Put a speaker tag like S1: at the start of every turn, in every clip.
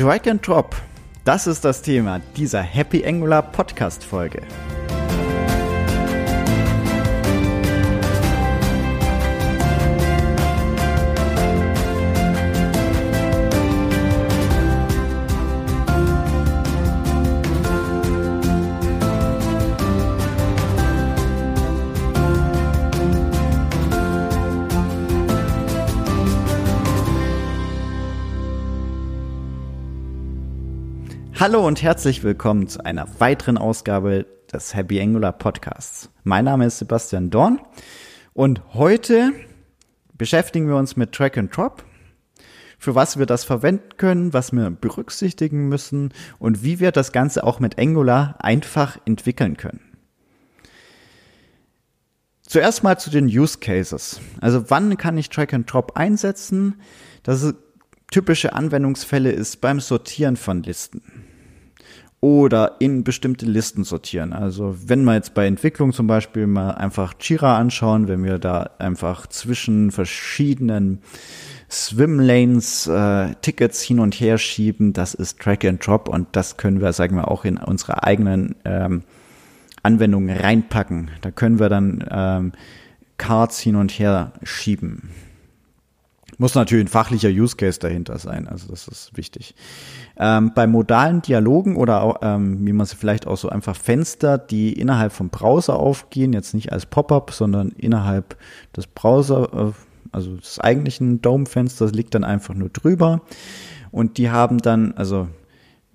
S1: Drag and Drop, das ist das Thema dieser Happy Angular Podcast Folge. Hallo und herzlich willkommen zu einer weiteren Ausgabe des Happy Angular Podcasts. Mein Name ist Sebastian Dorn und heute beschäftigen wir uns mit Track and Drop, für was wir das verwenden können, was wir berücksichtigen müssen und wie wir das Ganze auch mit Angular einfach entwickeln können. Zuerst mal zu den Use Cases. Also wann kann ich Track and Drop einsetzen? Das typische Anwendungsfälle ist beim Sortieren von Listen oder in bestimmte Listen sortieren. Also wenn wir jetzt bei Entwicklung zum Beispiel mal einfach Jira anschauen, wenn wir da einfach zwischen verschiedenen Swimlanes äh, Tickets hin und her schieben, das ist Track and Drop und das können wir, sagen wir, auch in unsere eigenen ähm, Anwendungen reinpacken. Da können wir dann ähm, Cards hin und her schieben. Muss natürlich ein fachlicher Use Case dahinter sein, also das ist wichtig. Ähm, bei modalen Dialogen oder auch, ähm, wie man sie vielleicht auch so einfach Fenster, die innerhalb vom Browser aufgehen, jetzt nicht als Pop-up, sondern innerhalb des Browser, äh, also des eigentlichen Dome-Fensters liegt dann einfach nur drüber. Und die haben dann, also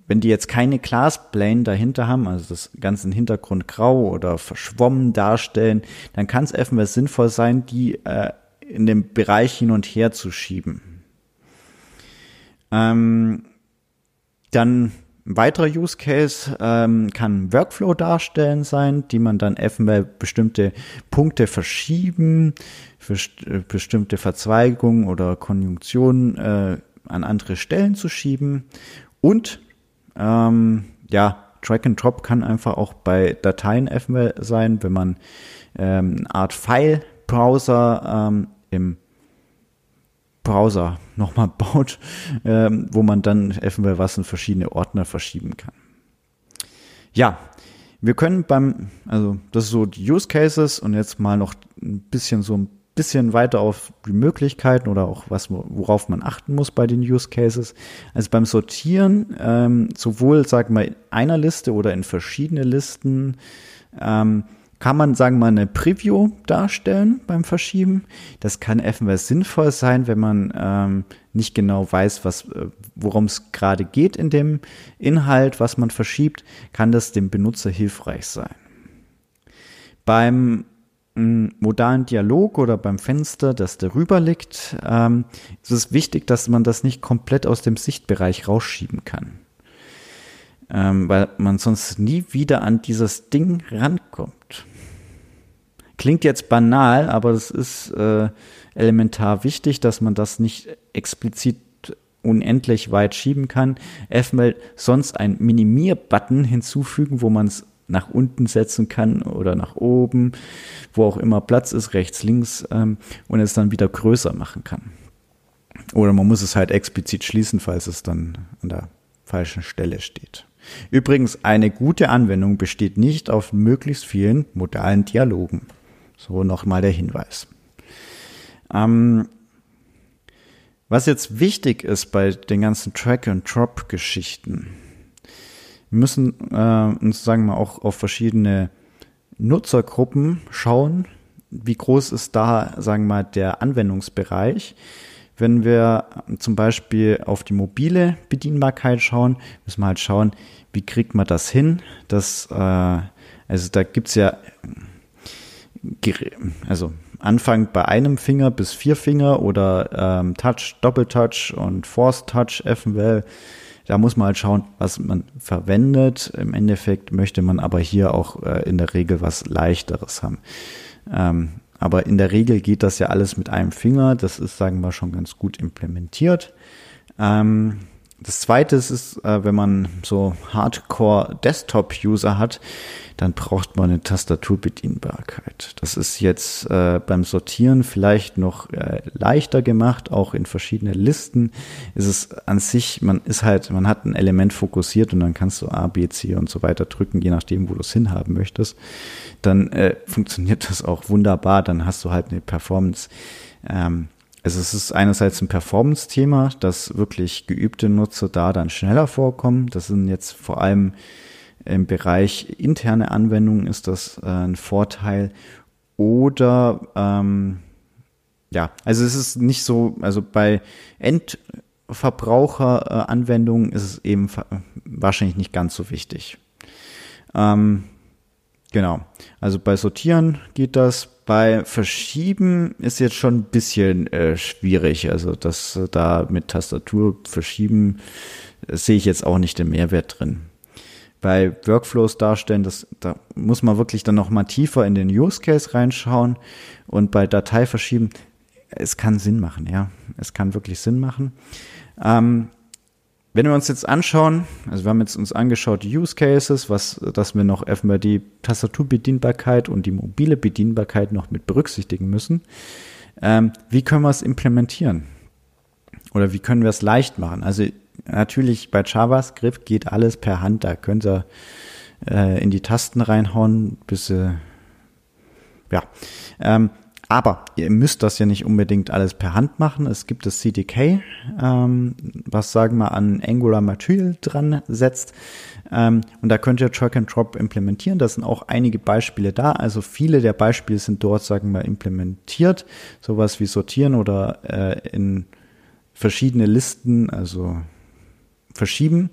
S1: wenn die jetzt keine Glasplane dahinter haben, also das ganze Hintergrund grau oder verschwommen darstellen, dann kann es eventuell sinnvoll sein, die äh, in dem Bereich hin und her zu schieben. Ähm, dann ein weiterer Use Case ähm, kann Workflow darstellen sein, die man dann eventuell bestimmte Punkte verschieben, für äh, bestimmte Verzweigungen oder Konjunktionen äh, an andere Stellen zu schieben. Und ähm, ja, Drag and Drop kann einfach auch bei Dateien eventuell sein, wenn man ähm, eine Art File-Browser ähm, im Browser nochmal baut, ähm, wo man dann eventuell was in verschiedene Ordner verschieben kann. Ja, wir können beim, also das ist so die Use Cases und jetzt mal noch ein bisschen so ein bisschen weiter auf die Möglichkeiten oder auch was, worauf man achten muss bei den Use Cases. Also beim Sortieren, ähm, sowohl, sagen wir, in einer Liste oder in verschiedene Listen, ähm, kann man, sagen wir mal, eine Preview darstellen beim Verschieben. Das kann eventuell sinnvoll sein, wenn man ähm, nicht genau weiß, was, äh, worum es gerade geht in dem Inhalt, was man verschiebt, kann das dem Benutzer hilfreich sein. Beim mm, modalen Dialog oder beim Fenster, das darüber liegt, ähm, ist es wichtig, dass man das nicht komplett aus dem Sichtbereich rausschieben kann ähm, weil man sonst nie wieder an dieses Ding rankommt. Klingt jetzt banal, aber es ist äh, elementar wichtig, dass man das nicht explizit unendlich weit schieben kann. Eventuell sonst ein Minimier-Button hinzufügen, wo man es nach unten setzen kann oder nach oben, wo auch immer Platz ist, rechts, links ähm, und es dann wieder größer machen kann. Oder man muss es halt explizit schließen, falls es dann an der falschen Stelle steht. Übrigens, eine gute Anwendung besteht nicht auf möglichst vielen modalen Dialogen. So nochmal der Hinweis. Ähm, was jetzt wichtig ist bei den ganzen Track-and-Drop-Geschichten, wir müssen äh, uns, sagen wir, auch auf verschiedene Nutzergruppen schauen. Wie groß ist da, sagen wir mal, der Anwendungsbereich? Wenn wir zum Beispiel auf die mobile Bedienbarkeit schauen, müssen wir halt schauen, wie kriegt man das hin? Das, äh, also da gibt's ja, also Anfang bei einem Finger bis vier Finger oder ähm, Touch, Doppeltouch und Force Touch eventuell. Da muss man halt schauen, was man verwendet. Im Endeffekt möchte man aber hier auch äh, in der Regel was leichteres haben. Ähm, aber in der Regel geht das ja alles mit einem Finger. Das ist, sagen wir, schon ganz gut implementiert. Ähm, das zweite ist, äh, wenn man so Hardcore-Desktop-User hat, dann braucht man eine Tastaturbedienbarkeit. Das ist jetzt äh, beim Sortieren vielleicht noch äh, leichter gemacht, auch in verschiedene Listen ist es an sich, man ist halt, man hat ein Element fokussiert und dann kannst du A, B, C und so weiter drücken, je nachdem, wo du es hinhaben möchtest. Dann äh, funktioniert das auch wunderbar, dann hast du halt eine Performance. Ähm, also es ist einerseits ein Performance-Thema, dass wirklich geübte Nutzer da dann schneller vorkommen. Das sind jetzt vor allem im Bereich interne Anwendungen ist das äh, ein Vorteil. Oder ähm, ja, also es ist nicht so, also bei Endverbraucheranwendungen ist es eben wahrscheinlich nicht ganz so wichtig. Ähm, genau, also bei Sortieren geht das. Bei Verschieben ist jetzt schon ein bisschen äh, schwierig. Also das äh, da mit Tastatur verschieben, äh, sehe ich jetzt auch nicht den Mehrwert drin bei Workflows darstellen, das, da muss man wirklich dann noch mal tiefer in den Use Case reinschauen und bei Datei verschieben, es kann Sinn machen, ja, es kann wirklich Sinn machen. Ähm, wenn wir uns jetzt anschauen, also wir haben jetzt uns angeschaut Use Cases, was, dass wir noch erstmal die Tastaturbedienbarkeit und die mobile Bedienbarkeit noch mit berücksichtigen müssen. Ähm, wie können wir es implementieren? Oder wie können wir es leicht machen? Also natürlich bei JavaScript geht alles per Hand. Da könnt ihr äh, in die Tasten reinhauen, bis äh, ja. Ähm, aber ihr müsst das ja nicht unbedingt alles per Hand machen. Es gibt das CDK, ähm, was sagen wir an Angular Material dran setzt. Ähm, und da könnt ihr Drag and Drop implementieren. Da sind auch einige Beispiele da. Also viele der Beispiele sind dort, sagen wir, implementiert. Sowas wie sortieren oder äh, in verschiedene Listen, also verschieben.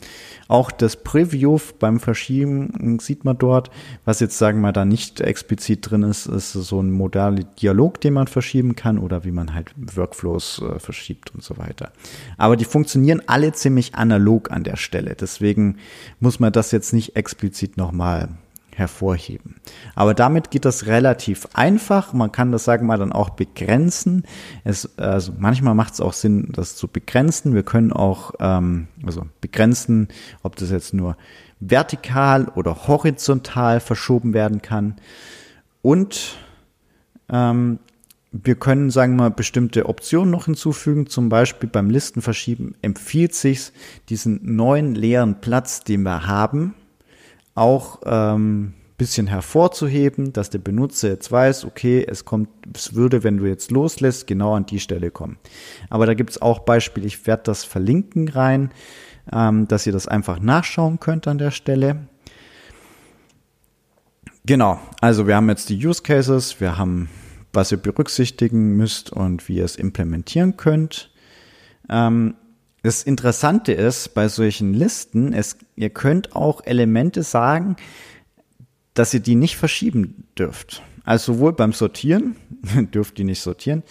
S1: Auch das Preview beim Verschieben sieht man dort. Was jetzt, sagen wir, da nicht explizit drin ist, ist so ein modaler Dialog, den man verschieben kann oder wie man halt Workflows äh, verschiebt und so weiter. Aber die funktionieren alle ziemlich analog an der Stelle. Deswegen muss man das jetzt nicht explizit nochmal hervorheben. Aber damit geht das relativ einfach. Man kann das, sagen wir mal, dann auch begrenzen. Es, also manchmal macht es auch Sinn, das zu begrenzen. Wir können auch ähm, also begrenzen, ob das jetzt nur vertikal oder horizontal verschoben werden kann. Und ähm, wir können, sagen wir mal, bestimmte Optionen noch hinzufügen. Zum Beispiel beim Listenverschieben empfiehlt sich diesen neuen leeren Platz, den wir haben, auch ähm, bisschen hervorzuheben, dass der Benutzer jetzt weiß, okay, es kommt, es würde, wenn du jetzt loslässt, genau an die Stelle kommen. Aber da gibt es auch Beispiele, ich werde das verlinken rein, ähm, dass ihr das einfach nachschauen könnt an der Stelle. Genau, also wir haben jetzt die Use Cases, wir haben, was ihr berücksichtigen müsst und wie ihr es implementieren könnt. Ähm, das Interessante ist bei solchen Listen, es, ihr könnt auch Elemente sagen, dass ihr die nicht verschieben dürft. Also sowohl beim Sortieren, dürft ihr nicht sortieren,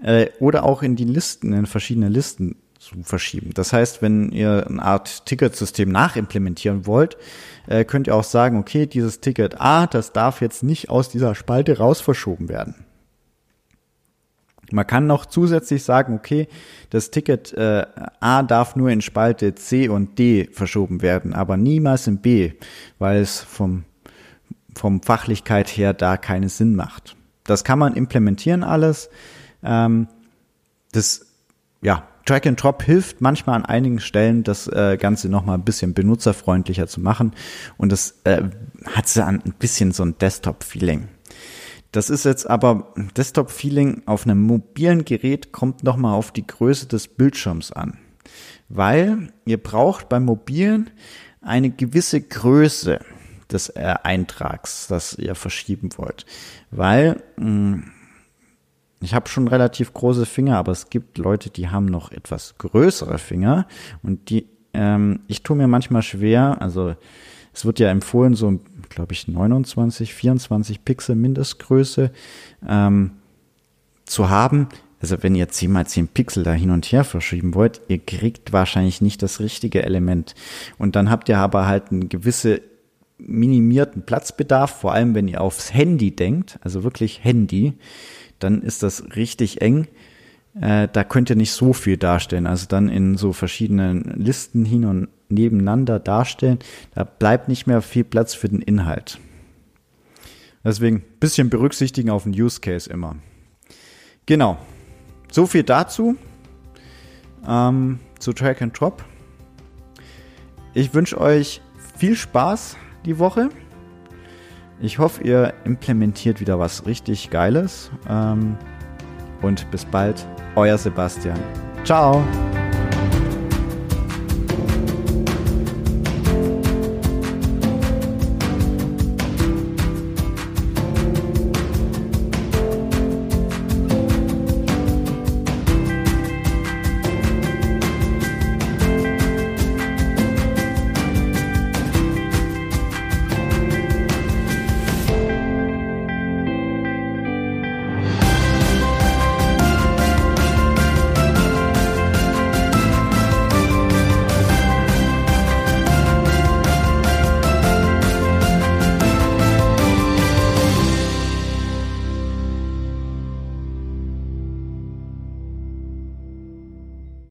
S1: äh, oder auch in die Listen, in verschiedene Listen zu verschieben. Das heißt, wenn ihr eine Art Ticketsystem nachimplementieren wollt, äh, könnt ihr auch sagen, okay, dieses Ticket A, das darf jetzt nicht aus dieser Spalte raus verschoben werden. Man kann noch zusätzlich sagen, okay, das Ticket äh, A darf nur in Spalte C und D verschoben werden, aber niemals in B, weil es vom, vom Fachlichkeit her da keinen Sinn macht. Das kann man implementieren alles. Ähm, das, ja, Drag and Drop hilft manchmal an einigen Stellen, das äh, Ganze nochmal ein bisschen benutzerfreundlicher zu machen. Und das äh, hat so ein bisschen so ein Desktop-Feeling. Das ist jetzt aber Desktop-Feeling auf einem mobilen Gerät kommt nochmal auf die Größe des Bildschirms an. Weil ihr braucht beim mobilen eine gewisse Größe des äh, Eintrags, das ihr verschieben wollt. Weil mh, hm, ich habe schon relativ große Finger, aber es gibt Leute, die haben noch etwas größere Finger und die ähm, ich tue mir manchmal schwer, also es wird ja empfohlen, so, glaube ich, 29, 24 Pixel Mindestgröße ähm, zu haben. Also wenn ihr 10 mal 10 Pixel da hin und her verschieben wollt, ihr kriegt wahrscheinlich nicht das richtige Element. Und dann habt ihr aber halt einen gewisse minimierten Platzbedarf, vor allem wenn ihr aufs Handy denkt, also wirklich Handy, dann ist das richtig eng. äh, da könnt ihr nicht so viel darstellen. Also dann in so verschiedenen Listen hin und nebeneinander darstellen. Da bleibt nicht mehr viel Platz für den Inhalt. Deswegen bisschen berücksichtigen auf den Use Case immer. Genau. So viel dazu. Ähm, zu Track and Drop. Ich wünsche euch viel Spaß die Woche. Ich hoffe, ihr implementiert wieder was richtig Geiles. Ähm, und bis bald, euer Sebastian. Ciao!